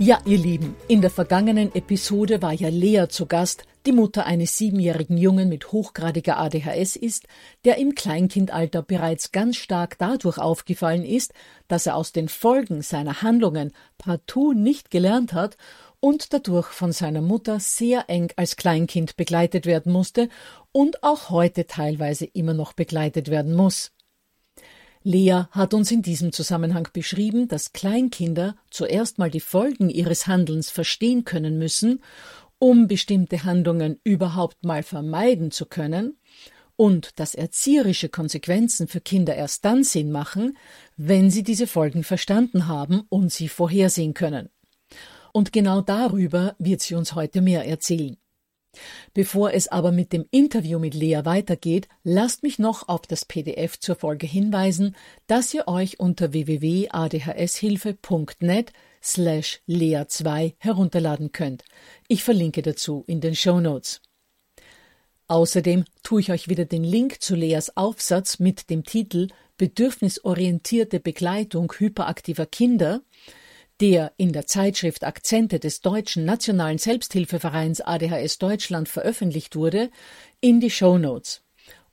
Ja, ihr Lieben, in der vergangenen Episode war ja Lea zu Gast, die Mutter eines siebenjährigen Jungen mit hochgradiger ADHS ist, der im Kleinkindalter bereits ganz stark dadurch aufgefallen ist, dass er aus den Folgen seiner Handlungen partout nicht gelernt hat und dadurch von seiner Mutter sehr eng als Kleinkind begleitet werden musste und auch heute teilweise immer noch begleitet werden muss. Lea hat uns in diesem Zusammenhang beschrieben, dass Kleinkinder zuerst mal die Folgen ihres Handelns verstehen können müssen, um bestimmte Handlungen überhaupt mal vermeiden zu können, und dass erzieherische Konsequenzen für Kinder erst dann Sinn machen, wenn sie diese Folgen verstanden haben und sie vorhersehen können. Und genau darüber wird sie uns heute mehr erzählen. Bevor es aber mit dem Interview mit Lea weitergeht, lasst mich noch auf das PDF zur Folge hinweisen, das ihr euch unter www.adhshilfe.net slash lea2 herunterladen könnt. Ich verlinke dazu in den Show Notes. Außerdem tue ich euch wieder den Link zu Leas Aufsatz mit dem Titel Bedürfnisorientierte Begleitung hyperaktiver Kinder der in der Zeitschrift Akzente des Deutschen Nationalen Selbsthilfevereins ADHS Deutschland veröffentlicht wurde, in die Show Notes.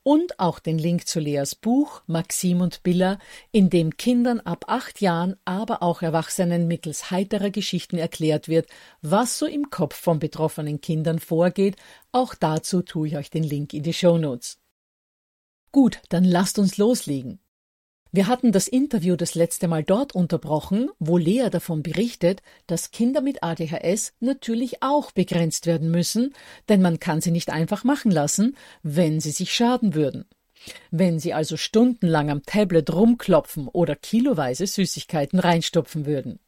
Und auch den Link zu Leas Buch Maxim und Billa, in dem Kindern ab acht Jahren, aber auch Erwachsenen mittels heiterer Geschichten erklärt wird, was so im Kopf von betroffenen Kindern vorgeht. Auch dazu tue ich euch den Link in die Show Notes. Gut, dann lasst uns loslegen. Wir hatten das Interview das letzte Mal dort unterbrochen, wo Lea davon berichtet, dass Kinder mit ADHS natürlich auch begrenzt werden müssen, denn man kann sie nicht einfach machen lassen, wenn sie sich schaden würden. Wenn sie also stundenlang am Tablet rumklopfen oder kiloweise Süßigkeiten reinstopfen würden.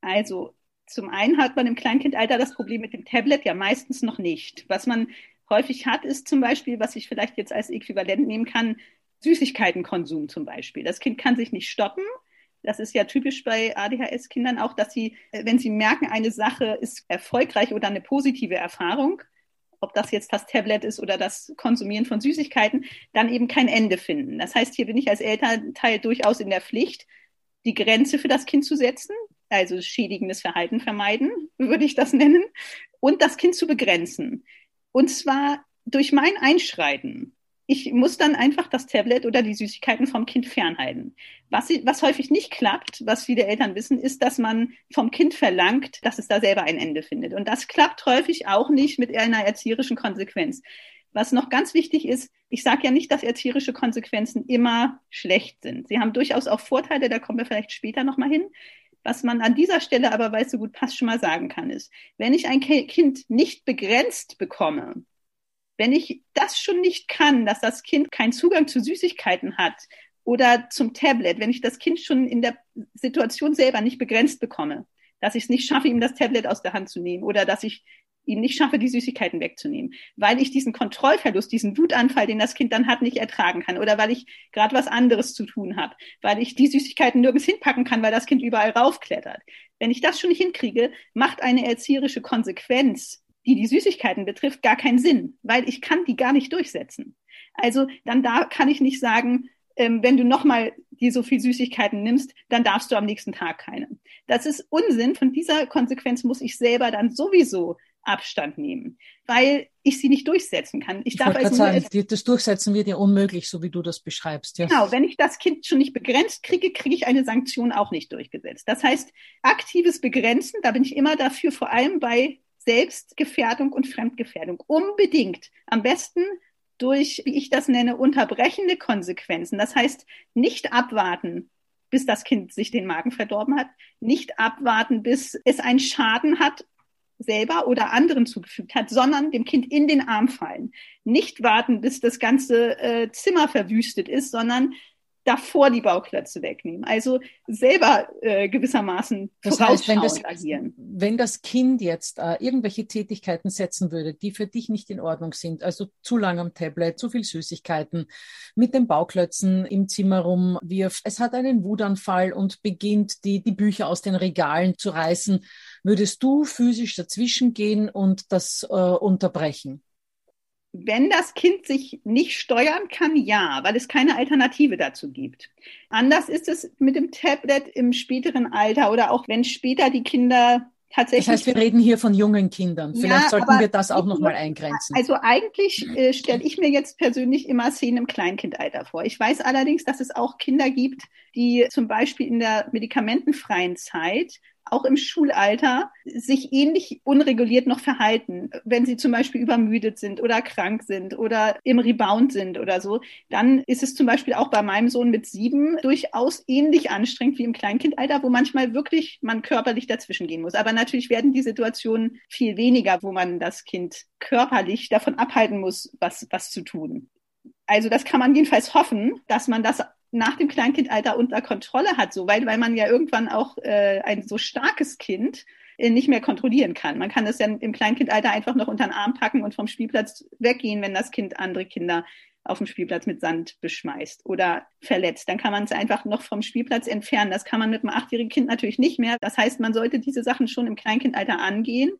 Also, zum einen hat man im Kleinkindalter das Problem mit dem Tablet ja meistens noch nicht. Was man häufig hat, ist zum Beispiel, was ich vielleicht jetzt als Äquivalent nehmen kann, Süßigkeitenkonsum zum Beispiel. Das Kind kann sich nicht stoppen. Das ist ja typisch bei ADHS-Kindern auch, dass sie, äh, wenn sie merken, eine Sache ist erfolgreich oder eine positive Erfahrung, ob das jetzt das Tablet ist oder das Konsumieren von Süßigkeiten, dann eben kein Ende finden. Das heißt, hier bin ich als Elternteil durchaus in der Pflicht, die Grenze für das Kind zu setzen, also schädigendes Verhalten vermeiden, würde ich das nennen, und das Kind zu begrenzen. Und zwar durch mein Einschreiten ich muss dann einfach das Tablet oder die Süßigkeiten vom Kind fernhalten. Was, was häufig nicht klappt, was viele Eltern wissen, ist, dass man vom Kind verlangt, dass es da selber ein Ende findet. Und das klappt häufig auch nicht mit einer erzieherischen Konsequenz. Was noch ganz wichtig ist, ich sage ja nicht, dass erzieherische Konsequenzen immer schlecht sind. Sie haben durchaus auch Vorteile, da kommen wir vielleicht später nochmal hin. Was man an dieser Stelle aber, weil es so gut passt, schon mal sagen kann, ist, wenn ich ein Kind nicht begrenzt bekomme, Wenn ich das schon nicht kann, dass das Kind keinen Zugang zu Süßigkeiten hat oder zum Tablet, wenn ich das Kind schon in der Situation selber nicht begrenzt bekomme, dass ich es nicht schaffe, ihm das Tablet aus der Hand zu nehmen oder dass ich ihm nicht schaffe, die Süßigkeiten wegzunehmen, weil ich diesen Kontrollverlust, diesen Wutanfall, den das Kind dann hat, nicht ertragen kann oder weil ich gerade was anderes zu tun habe, weil ich die Süßigkeiten nirgends hinpacken kann, weil das Kind überall raufklettert. Wenn ich das schon nicht hinkriege, macht eine erzieherische Konsequenz, die die Süßigkeiten betrifft, gar keinen Sinn, weil ich kann die gar nicht durchsetzen. Also dann da kann ich nicht sagen, ähm, wenn du nochmal dir so viel Süßigkeiten nimmst, dann darfst du am nächsten Tag keine. Das ist Unsinn. Von dieser Konsequenz muss ich selber dann sowieso Abstand nehmen, weil ich sie nicht durchsetzen kann. Ich, ich darf also sagen, das Durchsetzen wird ja unmöglich, so wie du das beschreibst. Ja. Genau, wenn ich das Kind schon nicht begrenzt kriege, kriege ich eine Sanktion auch nicht durchgesetzt. Das heißt, aktives Begrenzen, da bin ich immer dafür, vor allem bei Selbstgefährdung und Fremdgefährdung. Unbedingt. Am besten durch, wie ich das nenne, unterbrechende Konsequenzen. Das heißt, nicht abwarten, bis das Kind sich den Magen verdorben hat, nicht abwarten, bis es einen Schaden hat selber oder anderen zugefügt hat, sondern dem Kind in den Arm fallen. Nicht warten, bis das ganze äh, Zimmer verwüstet ist, sondern davor die Bauklötze wegnehmen. Also selber äh, gewissermaßen das heißt, wenn das, agieren. Wenn das Kind jetzt äh, irgendwelche Tätigkeiten setzen würde, die für dich nicht in Ordnung sind, also zu lang am Tablet, zu viel Süßigkeiten, mit den Bauklötzen im Zimmer rumwirft, es hat einen Wutanfall und beginnt, die, die Bücher aus den Regalen zu reißen, würdest du physisch dazwischen gehen und das äh, unterbrechen? Wenn das Kind sich nicht steuern kann, ja, weil es keine Alternative dazu gibt. Anders ist es mit dem Tablet im späteren Alter oder auch wenn später die Kinder tatsächlich. Das heißt, wir reden hier von jungen Kindern. Vielleicht ja, sollten wir das auch nochmal eingrenzen. Also eigentlich äh, stelle ich mir jetzt persönlich immer Szenen im Kleinkindalter vor. Ich weiß allerdings, dass es auch Kinder gibt, die zum Beispiel in der medikamentenfreien Zeit auch im Schulalter sich ähnlich unreguliert noch verhalten, wenn sie zum Beispiel übermüdet sind oder krank sind oder im Rebound sind oder so, dann ist es zum Beispiel auch bei meinem Sohn mit sieben durchaus ähnlich anstrengend wie im Kleinkindalter, wo manchmal wirklich man körperlich dazwischen gehen muss. Aber natürlich werden die Situationen viel weniger, wo man das Kind körperlich davon abhalten muss, was, was zu tun. Also das kann man jedenfalls hoffen, dass man das nach dem Kleinkindalter unter Kontrolle hat, so weil, weil man ja irgendwann auch äh, ein so starkes Kind äh, nicht mehr kontrollieren kann. Man kann es ja im Kleinkindalter einfach noch unter den Arm packen und vom Spielplatz weggehen, wenn das Kind andere Kinder auf dem Spielplatz mit Sand beschmeißt oder verletzt. Dann kann man es einfach noch vom Spielplatz entfernen. Das kann man mit einem achtjährigen Kind natürlich nicht mehr. Das heißt, man sollte diese Sachen schon im Kleinkindalter angehen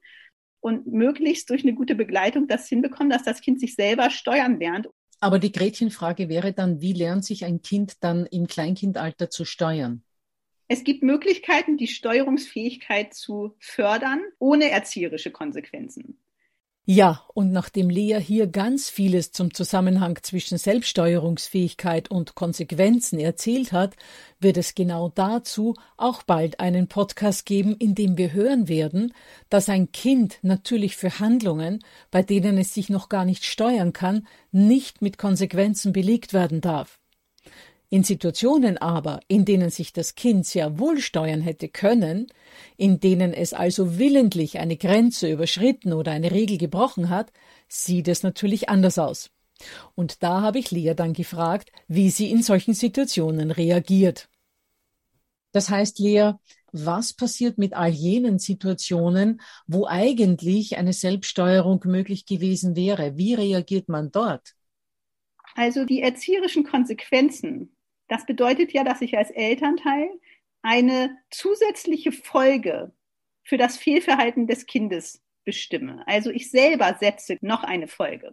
und möglichst durch eine gute Begleitung das hinbekommen, dass das Kind sich selber steuern lernt. Aber die Gretchenfrage wäre dann, wie lernt sich ein Kind dann im Kleinkindalter zu steuern? Es gibt Möglichkeiten, die Steuerungsfähigkeit zu fördern, ohne erzieherische Konsequenzen. Ja, und nachdem Lea hier ganz vieles zum Zusammenhang zwischen Selbststeuerungsfähigkeit und Konsequenzen erzählt hat, wird es genau dazu auch bald einen Podcast geben, in dem wir hören werden, dass ein Kind natürlich für Handlungen, bei denen es sich noch gar nicht steuern kann, nicht mit Konsequenzen belegt werden darf. In Situationen aber, in denen sich das Kind sehr wohl steuern hätte können, in denen es also willentlich eine Grenze überschritten oder eine Regel gebrochen hat, sieht es natürlich anders aus. Und da habe ich Lea dann gefragt, wie sie in solchen Situationen reagiert. Das heißt, Lea, was passiert mit all jenen Situationen, wo eigentlich eine Selbststeuerung möglich gewesen wäre? Wie reagiert man dort? Also die erzieherischen Konsequenzen das bedeutet ja, dass ich als Elternteil eine zusätzliche Folge für das Fehlverhalten des Kindes bestimme. Also ich selber setze noch eine Folge.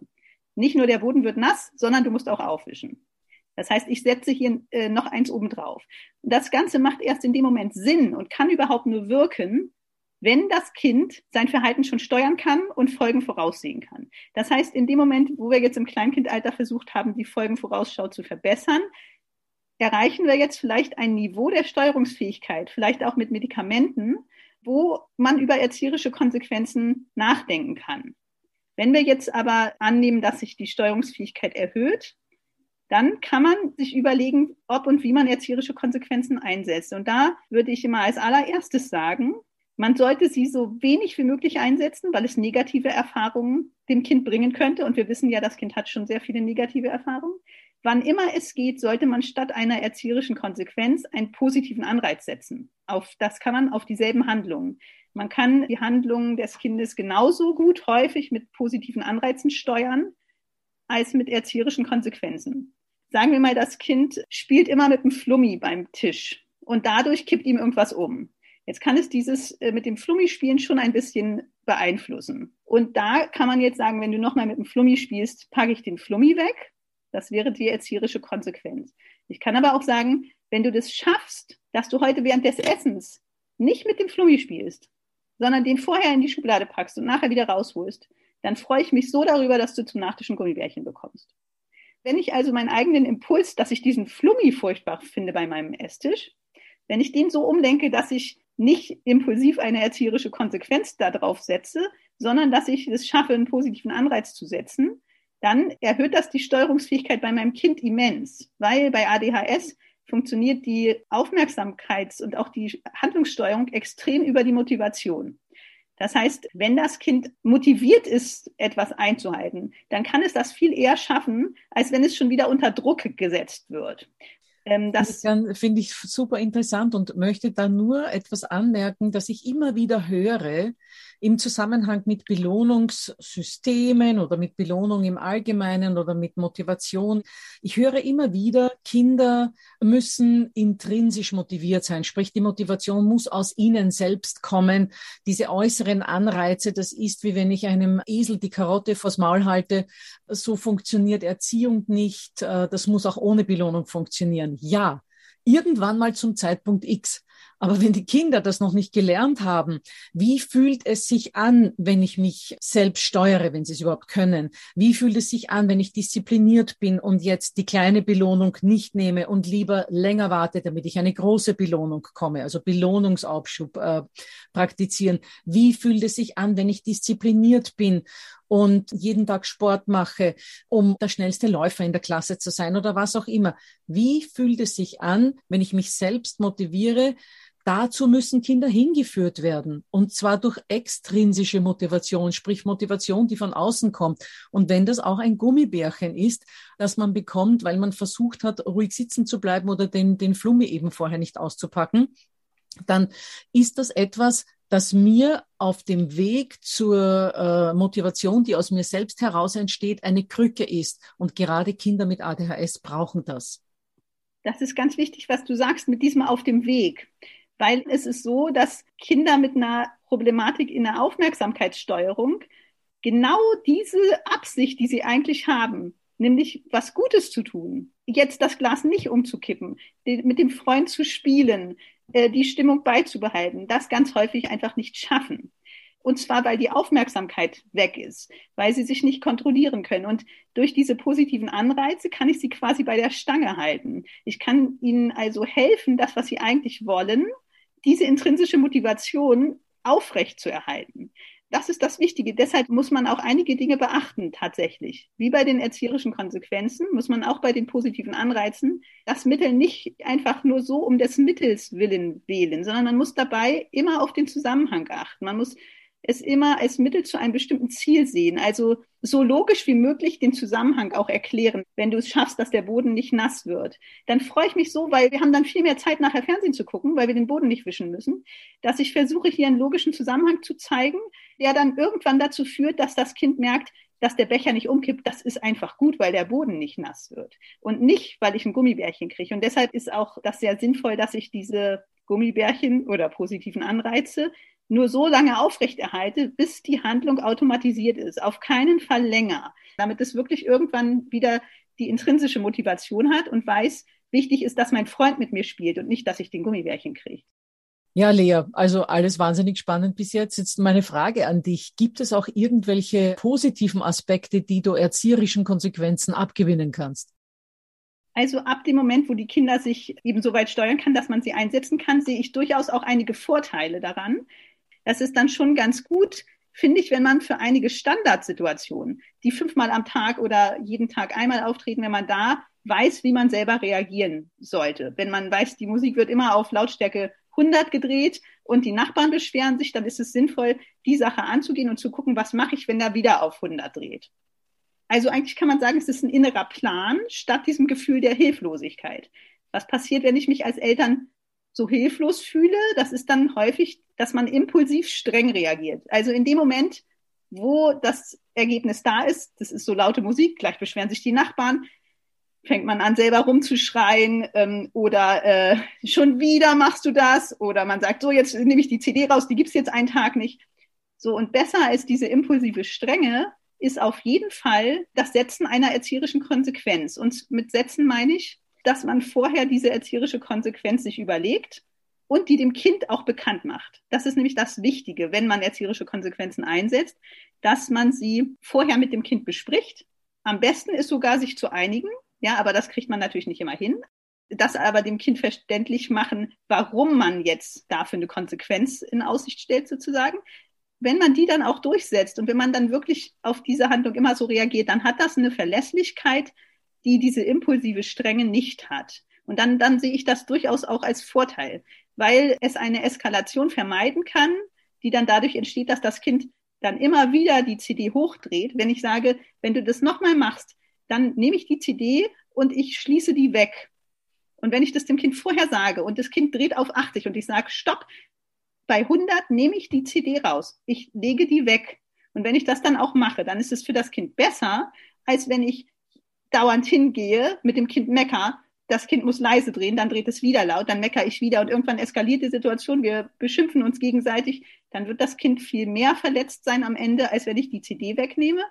Nicht nur der Boden wird nass, sondern du musst auch aufwischen. Das heißt, ich setze hier äh, noch eins obendrauf. Das Ganze macht erst in dem Moment Sinn und kann überhaupt nur wirken, wenn das Kind sein Verhalten schon steuern kann und Folgen voraussehen kann. Das heißt, in dem Moment, wo wir jetzt im Kleinkindalter versucht haben, die Folgenvorausschau zu verbessern, erreichen wir jetzt vielleicht ein Niveau der Steuerungsfähigkeit, vielleicht auch mit Medikamenten, wo man über erzieherische Konsequenzen nachdenken kann. Wenn wir jetzt aber annehmen, dass sich die Steuerungsfähigkeit erhöht, dann kann man sich überlegen, ob und wie man erzieherische Konsequenzen einsetzt. Und da würde ich immer als allererstes sagen, Man sollte sie so wenig wie möglich einsetzen, weil es negative Erfahrungen dem Kind bringen könnte. Und wir wissen ja, das Kind hat schon sehr viele negative Erfahrungen. Wann immer es geht, sollte man statt einer erzieherischen Konsequenz einen positiven Anreiz setzen. Auf, das kann man auf dieselben Handlungen. Man kann die Handlungen des Kindes genauso gut häufig mit positiven Anreizen steuern als mit erzieherischen Konsequenzen. Sagen wir mal, das Kind spielt immer mit einem Flummi beim Tisch und dadurch kippt ihm irgendwas um. Jetzt kann es dieses äh, mit dem Flummi-Spielen schon ein bisschen beeinflussen. Und da kann man jetzt sagen, wenn du nochmal mit dem Flummi spielst, packe ich den Flummi weg. Das wäre die erzieherische Konsequenz. Ich kann aber auch sagen, wenn du das schaffst, dass du heute während des Essens nicht mit dem Flummi spielst, sondern den vorher in die Schublade packst und nachher wieder rausholst, dann freue ich mich so darüber, dass du zum Nachtisch ein Gummibärchen bekommst. Wenn ich also meinen eigenen Impuls, dass ich diesen Flummi furchtbar finde bei meinem Esstisch, wenn ich den so umdenke, dass ich nicht impulsiv eine erzieherische Konsequenz darauf setze, sondern dass ich es schaffe, einen positiven Anreiz zu setzen, dann erhöht das die Steuerungsfähigkeit bei meinem Kind immens, weil bei ADHS funktioniert die Aufmerksamkeits- und auch die Handlungssteuerung extrem über die Motivation. Das heißt, wenn das Kind motiviert ist, etwas einzuhalten, dann kann es das viel eher schaffen, als wenn es schon wieder unter Druck gesetzt wird. Ähm, das, finde ich super interessant und möchte da nur etwas anmerken, dass ich immer wieder höre im Zusammenhang mit Belohnungssystemen oder mit Belohnung im Allgemeinen oder mit Motivation. Ich höre immer wieder, Kinder müssen intrinsisch motiviert sein, sprich die Motivation muss aus ihnen selbst kommen. Diese äußeren Anreize, das ist wie wenn ich einem Esel die Karotte vors Maul halte. So funktioniert Erziehung nicht. Äh, das muss auch ohne Belohnung funktionieren ja, irgendwann mal zum Zeitpunkt X. Aber wenn die Kinder das noch nicht gelernt haben, wie fühlt es sich an, wenn ich mich selbst steuere, wenn sie es überhaupt können? Wie fühlt es sich an, wenn ich diszipliniert bin und jetzt die kleine Belohnung nicht nehme und lieber länger warte, damit ich eine große Belohnung komme, also Belohnungsaufschub äh, praktizieren? Wie fühlt es sich an, wenn ich diszipliniert bin und jeden Tag Sport mache, um der schnellste Läufer in der Klasse zu sein oder was auch immer. Wie fühlt es sich an, wenn ich mich selbst motiviere? Dazu müssen Kinder hingeführt werden und zwar durch extrinsische Motivation, sprich Motivation, die von außen kommt. Und wenn das auch ein Gummibärchen ist, das man bekommt, weil man versucht hat, ruhig sitzen zu bleiben oder den, den Flummi eben vorher nicht auszupacken, dann ist das etwas, das mir auf dem Weg zur äh, Motivation, die aus mir selbst heraus entsteht, eine Krücke ist. Und gerade Kinder mit ADHS brauchen das. Das ist ganz wichtig, was du sagst mit diesem auf dem Weg. Weil es ist so, dass Kinder mit einer Problematik in der Aufmerksamkeitssteuerung genau diese Absicht, die sie eigentlich haben, nämlich was Gutes zu tun, jetzt das Glas nicht umzukippen, mit dem Freund zu spielen, äh, die Stimmung beizubehalten, das ganz häufig einfach nicht schaffen. Und zwar, weil die Aufmerksamkeit weg ist, weil sie sich nicht kontrollieren können. Und durch diese positiven Anreize kann ich sie quasi bei der Stange halten. Ich kann ihnen also helfen, das, was sie eigentlich wollen, diese intrinsische Motivation aufrecht zu erhalten. Das ist das Wichtige. Deshalb muss man auch einige Dinge beachten, tatsächlich. Wie bei den erzieherischen Konsequenzen muss man auch bei den positiven Anreizen das Mittel nicht einfach nur so um des Mittels willen wählen, sondern man muss dabei immer auf den Zusammenhang achten. Man muss es immer als Mittel zu einem bestimmten Ziel sehen. Also so logisch wie möglich den Zusammenhang auch erklären. Wenn du es schaffst, dass der Boden nicht nass wird, dann freue ich mich so, weil wir haben dann viel mehr Zeit, nachher Fernsehen zu gucken, weil wir den Boden nicht wischen müssen, dass ich versuche, hier einen logischen Zusammenhang zu zeigen, der dann irgendwann dazu führt, dass das Kind merkt, dass der Becher nicht umkippt, das ist einfach gut, weil der Boden nicht nass wird. Und nicht, weil ich ein Gummibärchen kriege. Und deshalb ist auch das sehr sinnvoll, dass ich diese Gummibärchen oder positiven Anreize nur so lange aufrechterhalte, bis die Handlung automatisiert ist. Auf keinen Fall länger, damit es wirklich irgendwann wieder die intrinsische Motivation hat und weiß, wichtig ist, dass mein Freund mit mir spielt und nicht, dass ich den Gummibärchen kriege. Ja, Lea, also alles wahnsinnig spannend bis jetzt. Jetzt meine Frage an dich. Gibt es auch irgendwelche positiven Aspekte, die du erzieherischen Konsequenzen abgewinnen kannst? Also ab dem Moment, wo die Kinder sich eben so weit steuern kann, dass man sie einsetzen kann, sehe ich durchaus auch einige Vorteile daran. Das ist dann schon ganz gut, finde ich, wenn man für einige Standardsituationen, die fünfmal am Tag oder jeden Tag einmal auftreten, wenn man da weiß, wie man selber reagieren sollte. Wenn man weiß, die Musik wird immer auf Lautstärke 100 gedreht und die Nachbarn beschweren sich, dann ist es sinnvoll, die Sache anzugehen und zu gucken, was mache ich, wenn er wieder auf 100 dreht. Also eigentlich kann man sagen, es ist ein innerer Plan statt diesem Gefühl der Hilflosigkeit. Was passiert, wenn ich mich als Eltern so hilflos fühle? Das ist dann häufig, dass man impulsiv streng reagiert. Also in dem Moment, wo das Ergebnis da ist, das ist so laute Musik, gleich beschweren sich die Nachbarn, fängt man an, selber rumzuschreien ähm, oder äh, schon wieder machst du das oder man sagt, so jetzt nehme ich die CD raus, die gibt's jetzt einen Tag nicht. So und besser als diese impulsive Strenge ist auf jeden Fall das Setzen einer erzieherischen Konsequenz. Und mit Setzen meine ich, dass man vorher diese erzieherische Konsequenz sich überlegt und die dem Kind auch bekannt macht. Das ist nämlich das Wichtige, wenn man erzieherische Konsequenzen einsetzt, dass man sie vorher mit dem Kind bespricht. Am besten ist sogar, sich zu einigen ja, aber das kriegt man natürlich nicht immer hin. Das aber dem Kind verständlich machen, warum man jetzt dafür eine Konsequenz in Aussicht stellt, sozusagen. Wenn man die dann auch durchsetzt und wenn man dann wirklich auf diese Handlung immer so reagiert, dann hat das eine Verlässlichkeit, die diese impulsive Strenge nicht hat. Und dann, dann sehe ich das durchaus auch als Vorteil, weil es eine Eskalation vermeiden kann, die dann dadurch entsteht, dass das Kind dann immer wieder die CD hochdreht. Wenn ich sage, wenn du das nochmal machst, dann nehme ich die CD und ich schließe die weg. Und wenn ich das dem Kind vorher sage und das Kind dreht auf 80 und ich sage, stopp, bei 100 nehme ich die CD raus, ich lege die weg. Und wenn ich das dann auch mache, dann ist es für das Kind besser, als wenn ich dauernd hingehe, mit dem Kind mecker, das Kind muss leise drehen, dann dreht es wieder laut, dann meckere ich wieder und irgendwann eskaliert die Situation, wir beschimpfen uns gegenseitig, dann wird das Kind viel mehr verletzt sein am Ende, als wenn ich die CD wegnehme.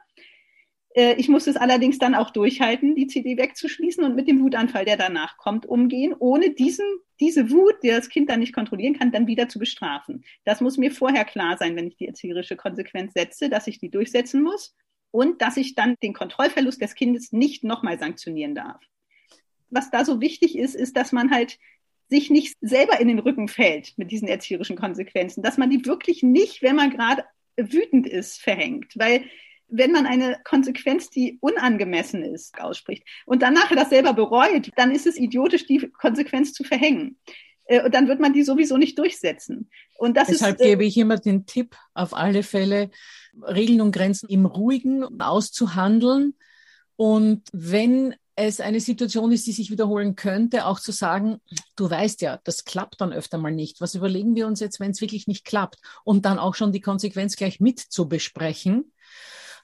Äh, ich muss es allerdings dann auch durchhalten, die CD wegzuschließen und mit dem Wutanfall, der danach kommt, umgehen, ohne diesen, diese Wut, die das Kind dann nicht kontrollieren kann, dann wieder zu bestrafen. Das muss mir vorher klar sein, wenn ich die erzieherische Konsequenz setze, dass ich die durchsetzen muss und dass ich dann den Kontrollverlust des Kindes nicht nochmal sanktionieren darf. Was da so wichtig ist, ist, dass man halt sich nicht selber in den Rücken fällt mit diesen erzieherischen Konsequenzen, dass man die wirklich nicht, wenn man gerade wütend ist, verhängt, weil wenn man eine Konsequenz, die unangemessen ist, ausspricht und dann nachher das selber bereut, dann ist es idiotisch, die Konsequenz zu verhängen. Äh, und dann wird man die sowieso nicht durchsetzen. Und das Deshalb ist, äh, gebe ich immer den Tipp, auf alle Fälle Regeln und Grenzen im Ruhigen auszuhandeln. Und wenn es eine Situation ist, die sich wiederholen könnte, auch zu sagen, du weißt ja, das klappt dann öfter mal nicht. Was überlegen wir uns jetzt, wenn es wirklich nicht klappt? Und dann auch schon die Konsequenz gleich mit zu besprechen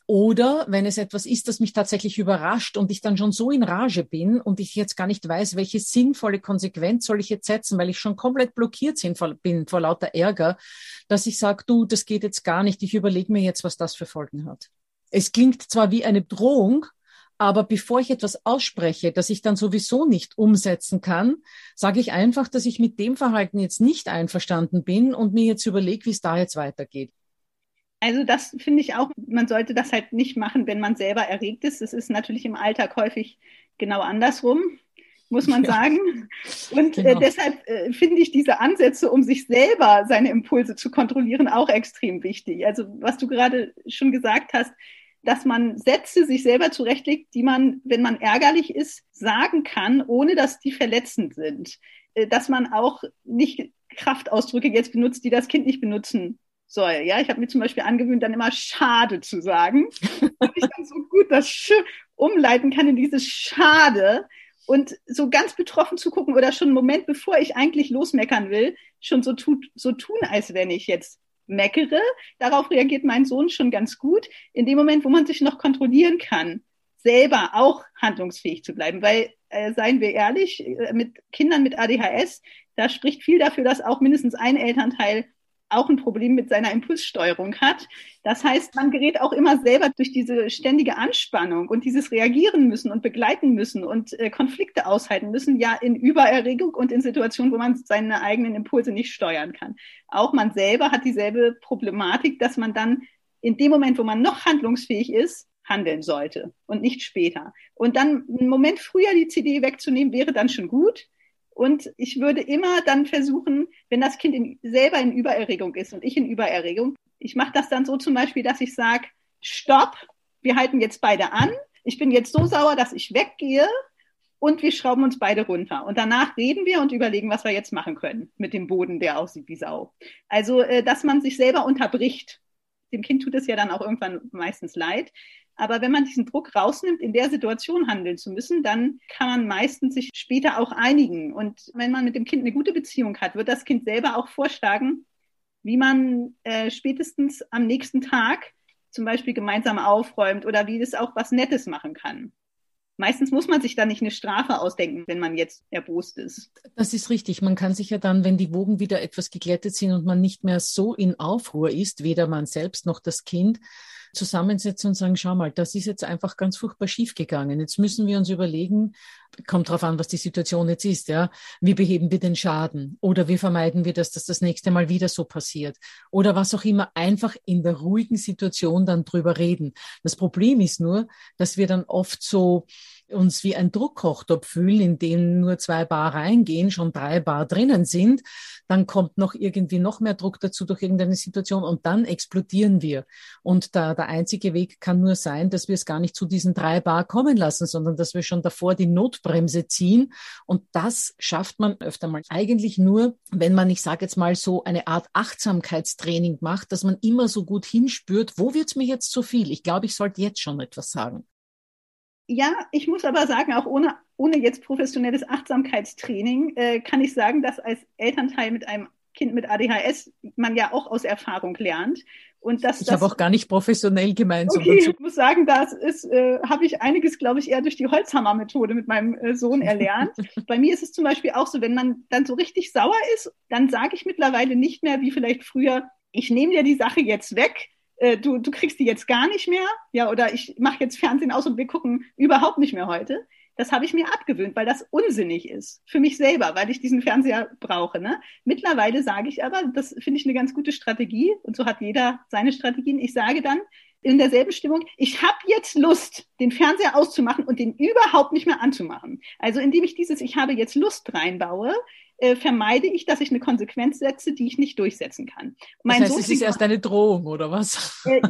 oder wenn es etwas ist, das mich tatsächlich überrascht und ich dann schon so in Rage bin und ich jetzt gar nicht weiß, welche sinnvolle Konsequenz soll ich jetzt setzen, weil ich schon komplett blockiert bin vor lauter Ärger, dass ich sage, du, das geht jetzt gar nicht, ich überlege mir jetzt, was das für Folgen hat. Es klingt zwar wie eine Drohung, aber bevor ich etwas ausspreche, das ich dann sowieso nicht umsetzen kann, sage ich einfach, dass ich mit dem Verhalten jetzt nicht einverstanden bin und mir jetzt überlege, wie es da jetzt weitergeht. Also das finde ich auch, man sollte das halt nicht machen, wenn man selber erregt ist. Das ist natürlich im Alltag häufig genau andersrum, muss man ja. sagen. Und äh, genau. äh, deshalb äh, finde ich diese Ansätze, um sich selber seine Impulse zu kontrollieren, auch extrem wichtig. Also was du gerade schon gesagt hast, dass man Sätze sich selber zurechtlegt, die man, wenn man ärgerlich ist, sagen kann, ohne dass die verletzend sind. Äh, dass man auch nicht Kraftausdrücke jetzt benutzt, die das Kind nicht benutzen soll. Ja, ich habe mir zum Beispiel angewöhnt, dann immer schade zu sagen, weil ich dann so gut das Sch umleiten kann in dieses Schade und so ganz betroffen zu gucken oder schon einen Moment, bevor ich eigentlich losmeckern will, schon so, tut, so tun, als wenn ich jetzt meckere. Darauf reagiert mein Sohn schon ganz gut. In dem Moment, wo man sich noch kontrollieren kann, selber auch handlungsfähig zu bleiben. Weil, äh, seien wir ehrlich, äh, mit Kindern mit ADHS, da spricht viel dafür, dass auch mindestens ein Elternteil auch ein Problem mit seiner Impulssteuerung hat. Das heißt, man gerät auch immer selber durch diese ständige Anspannung und dieses Reagieren müssen und begleiten müssen und äh, Konflikte aushalten müssen, ja in Übererregung und in Situationen, wo man seine eigenen Impulse nicht steuern kann. Auch man selber hat dieselbe Problematik, dass man dann in dem Moment, wo man noch handlungsfähig ist, handeln sollte und nicht später. Und dann einen Moment früher die CD wegzunehmen, wäre dann schon gut. Und ich würde immer dann versuchen, wenn das Kind in, selber in Übererregung ist und ich in Übererregung, ich mache das dann so zum Beispiel, dass ich sage, stopp, wir halten jetzt beide an. Ich bin jetzt so sauer, dass ich weggehe und wir schrauben uns beide runter. Und danach reden wir und überlegen, was wir jetzt machen können mit dem Boden, der aussieht wie Sau. Also, äh, dass man sich selber unterbricht. Dem Kind tut es ja dann auch irgendwann meistens leid. Aber wenn man diesen Druck rausnimmt, in der Situation handeln zu müssen, dann kann man meistens sich später auch einigen. Und wenn man mit dem Kind eine gute Beziehung hat, wird das Kind selber auch vorschlagen, wie man äh, spätestens am nächsten Tag zum Beispiel gemeinsam aufräumt oder wie das auch was Nettes machen kann. Meistens muss man sich da nicht eine Strafe ausdenken, wenn man jetzt erbost ist. Das ist richtig. Man kann sich ja dann, wenn die Wogen wieder etwas geglättet sind und man nicht mehr so in Aufruhr ist, weder man selbst noch das Kind, zusammensetzen und sagen, schau mal, das ist jetzt einfach ganz furchtbar schiefgegangen. Jetzt müssen wir uns überlegen, kommt drauf an, was die Situation jetzt ist, ja. Wie beheben wir den Schaden? Oder wie vermeiden wir das, dass das nächste Mal wieder so passiert? Oder was auch immer, einfach in der ruhigen Situation dann drüber reden. Das Problem ist nur, dass wir dann oft so, uns wie ein Druckkochtopf fühlen, in dem nur zwei Bar reingehen, schon drei Bar drinnen sind, dann kommt noch irgendwie noch mehr Druck dazu durch irgendeine Situation und dann explodieren wir. Und da, der einzige Weg kann nur sein, dass wir es gar nicht zu diesen drei Bar kommen lassen, sondern dass wir schon davor die Notbremse ziehen. Und das schafft man öfter mal eigentlich nur, wenn man, ich sage jetzt mal so, eine Art Achtsamkeitstraining macht, dass man immer so gut hinspürt, wo wird's mir jetzt zu viel? Ich glaube, ich sollte jetzt schon etwas sagen. Ja, ich muss aber sagen, auch ohne, ohne jetzt professionelles Achtsamkeitstraining, äh, kann ich sagen, dass als Elternteil mit einem Kind mit ADHS man ja auch aus Erfahrung lernt. Und dass, ich habe auch gar nicht professionell gemeint. Okay, ich muss sagen, das ist, äh, habe ich einiges, glaube ich, eher durch die Holzhammer-Methode mit meinem äh, Sohn erlernt. Bei mir ist es zum Beispiel auch so, wenn man dann so richtig sauer ist, dann sage ich mittlerweile nicht mehr, wie vielleicht früher, ich nehme dir die Sache jetzt weg, äh, du, du kriegst die jetzt gar nicht mehr, ja, oder ich mache jetzt Fernsehen aus und wir gucken überhaupt nicht mehr heute. Das habe ich mir abgewöhnt, weil das unsinnig ist für mich selber, weil ich diesen Fernseher brauche. Ne? Mittlerweile sage ich aber, das finde ich eine ganz gute Strategie und so hat jeder seine Strategien. Ich sage dann in derselben Stimmung, ich habe jetzt Lust, den Fernseher auszumachen und den überhaupt nicht mehr anzumachen. Also indem ich dieses Ich habe jetzt Lust reinbaue, äh, vermeide ich, dass ich eine Konsequenz setze, die ich nicht durchsetzen kann. Mein das heißt, Sohn es ist erst eine Drohung oder was? Äh,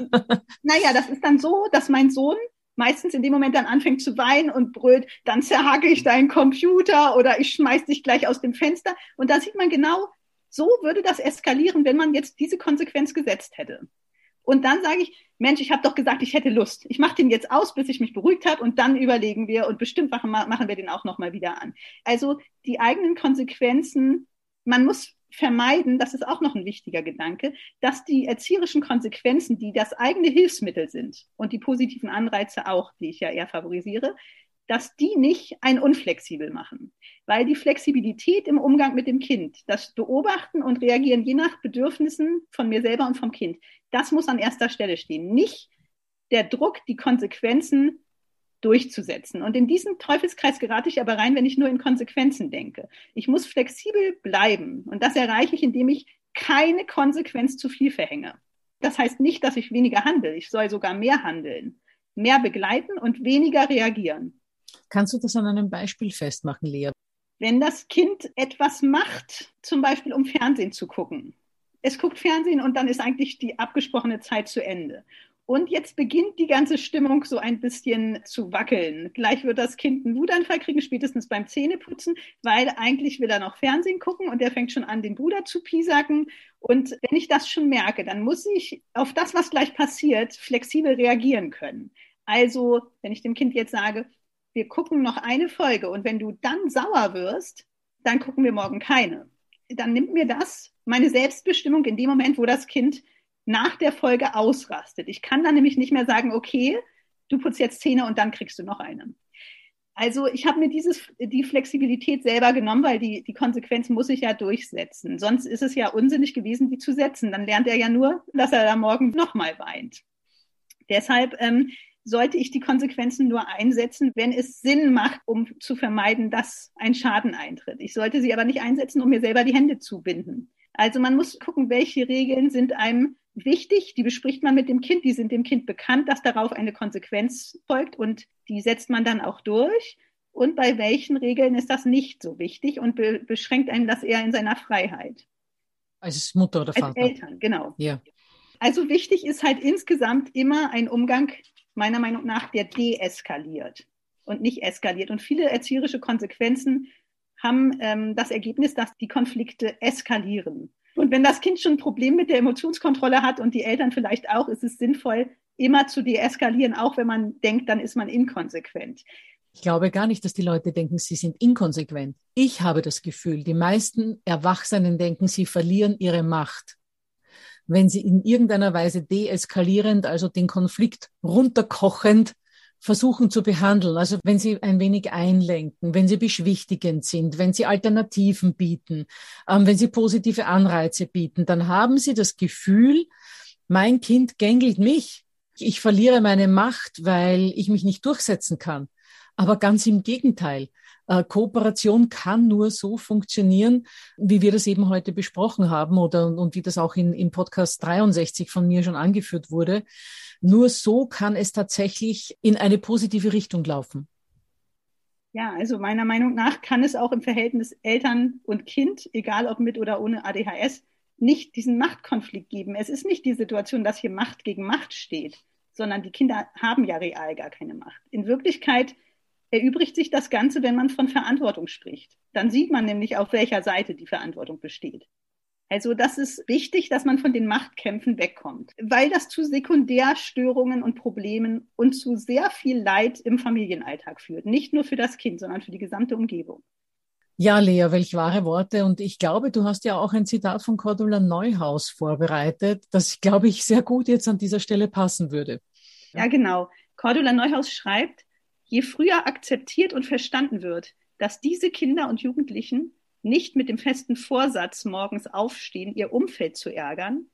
naja, das ist dann so, dass mein Sohn meistens in dem Moment dann anfängt zu weinen und brüllt, dann zerhacke ich deinen Computer oder ich schmeiß dich gleich aus dem Fenster. Und da sieht man genau, so würde das eskalieren, wenn man jetzt diese Konsequenz gesetzt hätte. Und dann sage ich, Mensch, ich habe doch gesagt, ich hätte Lust. Ich mache den jetzt aus, bis ich mich beruhigt habe und dann überlegen wir und bestimmt machen, machen wir den auch nochmal wieder an. Also die eigenen Konsequenzen, man muss vermeiden, das ist auch noch ein wichtiger Gedanke, dass die erzieherischen Konsequenzen, die das eigene Hilfsmittel sind und die positiven Anreize auch, die ich ja eher favorisiere, dass die nicht ein unflexibel machen. Weil die Flexibilität im Umgang mit dem Kind, das Beobachten und Reagieren je nach Bedürfnissen von mir selber und vom Kind, das muss an erster Stelle stehen. Nicht der Druck, die Konsequenzen durchzusetzen. Und in diesen Teufelskreis gerate ich aber rein, wenn ich nur in Konsequenzen denke. Ich muss flexibel bleiben. Und das erreiche ich, indem ich keine Konsequenz zu viel verhänge. Das heißt nicht, dass ich weniger handle. Ich soll sogar mehr handeln, mehr begleiten und weniger reagieren. Kannst du das an einem Beispiel festmachen, Lea? Wenn das Kind etwas macht, zum Beispiel um Fernsehen zu gucken. Es guckt Fernsehen und dann ist eigentlich die abgesprochene Zeit zu Ende. Und jetzt beginnt die ganze Stimmung so ein bisschen zu wackeln. Gleich wird das Kind einen Wutanfall kriegen, spätestens beim Zähneputzen, weil eigentlich will er noch Fernsehen gucken und er fängt schon an, den Bruder zu piesacken. Und wenn ich das schon merke, dann muss ich auf das, was gleich passiert, flexibel reagieren können. Also, wenn ich dem Kind jetzt sage, wir gucken noch eine Folge und wenn du dann sauer wirst, dann gucken wir morgen keine. Dann nimmt mir das meine Selbstbestimmung in dem Moment, wo das Kind nach der Folge ausrastet. Ich kann dann nämlich nicht mehr sagen, okay, du putzt jetzt Zähne und dann kriegst du noch eine. Also ich habe mir dieses, die Flexibilität selber genommen, weil die, die Konsequenz muss ich ja durchsetzen. Sonst ist es ja unsinnig gewesen, die zu setzen. Dann lernt er ja nur, dass er da morgen nochmal weint. Deshalb ähm, sollte ich die Konsequenzen nur einsetzen, wenn es Sinn macht, um zu vermeiden, dass ein Schaden eintritt. Ich sollte sie aber nicht einsetzen, um mir selber die Hände zu binden. Also man muss gucken, welche Regeln sind einem wichtig. Die bespricht man mit dem Kind. Die sind dem Kind bekannt, dass darauf eine Konsequenz folgt und die setzt man dann auch durch. Und bei welchen Regeln ist das nicht so wichtig und be beschränkt einem das eher in seiner Freiheit? Als Mutter oder Vater. Als Eltern, genau. Ja. Also wichtig ist halt insgesamt immer ein Umgang meiner Meinung nach, der deeskaliert. und nicht eskaliert. Und viele erzieherische Konsequenzen haben ähm, das Ergebnis, dass die Konflikte eskalieren. Und wenn das Kind schon ein Problem mit der Emotionskontrolle hat und die Eltern vielleicht auch, ist es sinnvoll, immer zu deeskalieren, auch wenn man denkt, dann ist man inkonsequent. Ich glaube gar nicht, dass die Leute denken, sie sind inkonsequent. Ich habe das Gefühl, die meisten Erwachsenen denken, sie verlieren ihre Macht. Wenn sie in irgendeiner Weise deeskalierend, also den Konflikt runterkochend versuchen zu behandeln. Also wenn sie ein wenig einlenken, wenn sie beschwichtigend sind, wenn sie Alternativen bieten, ähm, wenn sie positive Anreize bieten, dann haben sie das Gefühl, mein Kind gängelt mich. Ich verliere meine Macht, weil ich mich nicht durchsetzen kann. Aber ganz im Gegenteil. Äh, Kooperation kann nur so funktionieren, wie wir das eben heute besprochen haben oder und wie das auch in, im Podcast 63 von mir schon angeführt wurde. Nur so kann es tatsächlich in eine positive Richtung laufen. Ja, also meiner Meinung nach kann es auch im Verhältnis Eltern und Kind, egal ob mit oder ohne ADHS, nicht diesen Machtkonflikt geben. Es ist nicht die Situation, dass hier Macht gegen Macht steht, sondern die Kinder haben ja real gar keine Macht. In Wirklichkeit erübrigt sich das Ganze, wenn man von Verantwortung spricht. Dann sieht man nämlich, auf welcher Seite die Verantwortung besteht. Also das ist wichtig, dass man von den Machtkämpfen wegkommt, weil das zu Sekundärstörungen und Problemen und zu sehr viel Leid im Familienalltag führt. Nicht nur für das Kind, sondern für die gesamte Umgebung. Ja, Lea, welch wahre Worte. Und ich glaube, du hast ja auch ein Zitat von Cordula Neuhaus vorbereitet, das, glaube ich, sehr gut jetzt an dieser Stelle passen würde. Ja, genau. Cordula Neuhaus schreibt, je früher akzeptiert und verstanden wird, dass diese Kinder und Jugendlichen nicht mit dem festen Vorsatz morgens aufstehen, ihr Umfeld zu ärgern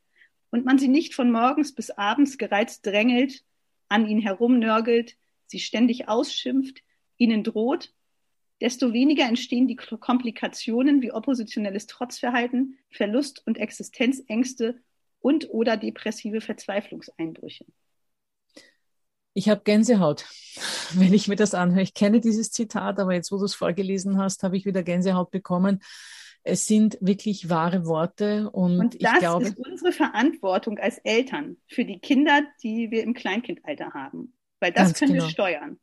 und man sie nicht von morgens bis abends gereizt drängelt, an ihnen herumnörgelt, sie ständig ausschimpft, ihnen droht, desto weniger entstehen die Komplikationen wie oppositionelles Trotzverhalten, Verlust und Existenzängste und oder depressive Verzweiflungseinbrüche. Ich habe Gänsehaut, wenn ich mir das anhöre. Ich kenne dieses Zitat, aber jetzt, wo du es vorgelesen hast, habe ich wieder Gänsehaut bekommen. Es sind wirklich wahre Worte und, und das ich glaube, ist unsere Verantwortung als Eltern für die Kinder, die wir im Kleinkindalter haben, weil das können genau. wir steuern.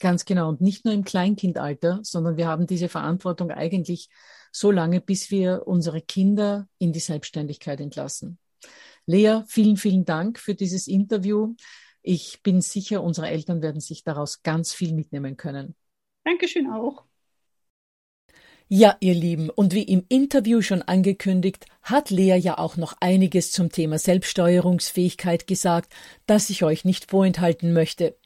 Ganz genau und nicht nur im Kleinkindalter, sondern wir haben diese Verantwortung eigentlich so lange, bis wir unsere Kinder in die Selbstständigkeit entlassen. Lea, vielen, vielen Dank für dieses Interview. Ich bin sicher, unsere Eltern werden sich daraus ganz viel mitnehmen können. Dankeschön auch. Ja, ihr Lieben, und wie im Interview schon angekündigt, hat Lea ja auch noch einiges zum Thema Selbststeuerungsfähigkeit gesagt, das ich euch nicht vorenthalten möchte.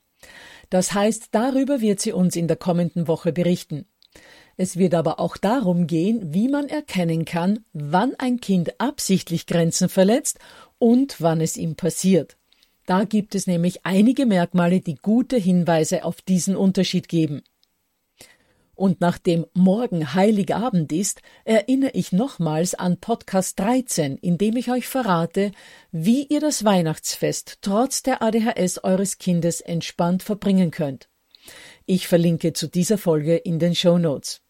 Das heißt, darüber wird sie uns in der kommenden Woche berichten. Es wird aber auch darum gehen, wie man erkennen kann, wann ein Kind absichtlich Grenzen verletzt und wann es ihm passiert. Da gibt es nämlich einige Merkmale, die gute Hinweise auf diesen Unterschied geben. Und nachdem morgen Heiligabend ist, erinnere ich nochmals an Podcast 13, in dem ich euch verrate, wie ihr das Weihnachtsfest trotz der ADHS eures Kindes entspannt verbringen könnt. Ich verlinke zu dieser Folge in den Show Notes.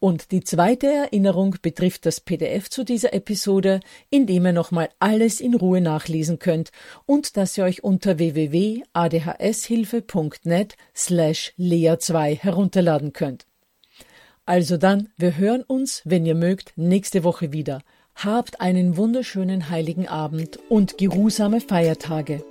Und die zweite Erinnerung betrifft das PDF zu dieser Episode, in dem ihr nochmal alles in Ruhe nachlesen könnt und das ihr euch unter www.adhshilfe.net slash lea2 herunterladen könnt. Also dann, wir hören uns, wenn ihr mögt, nächste Woche wieder. Habt einen wunderschönen heiligen Abend und geruhsame Feiertage.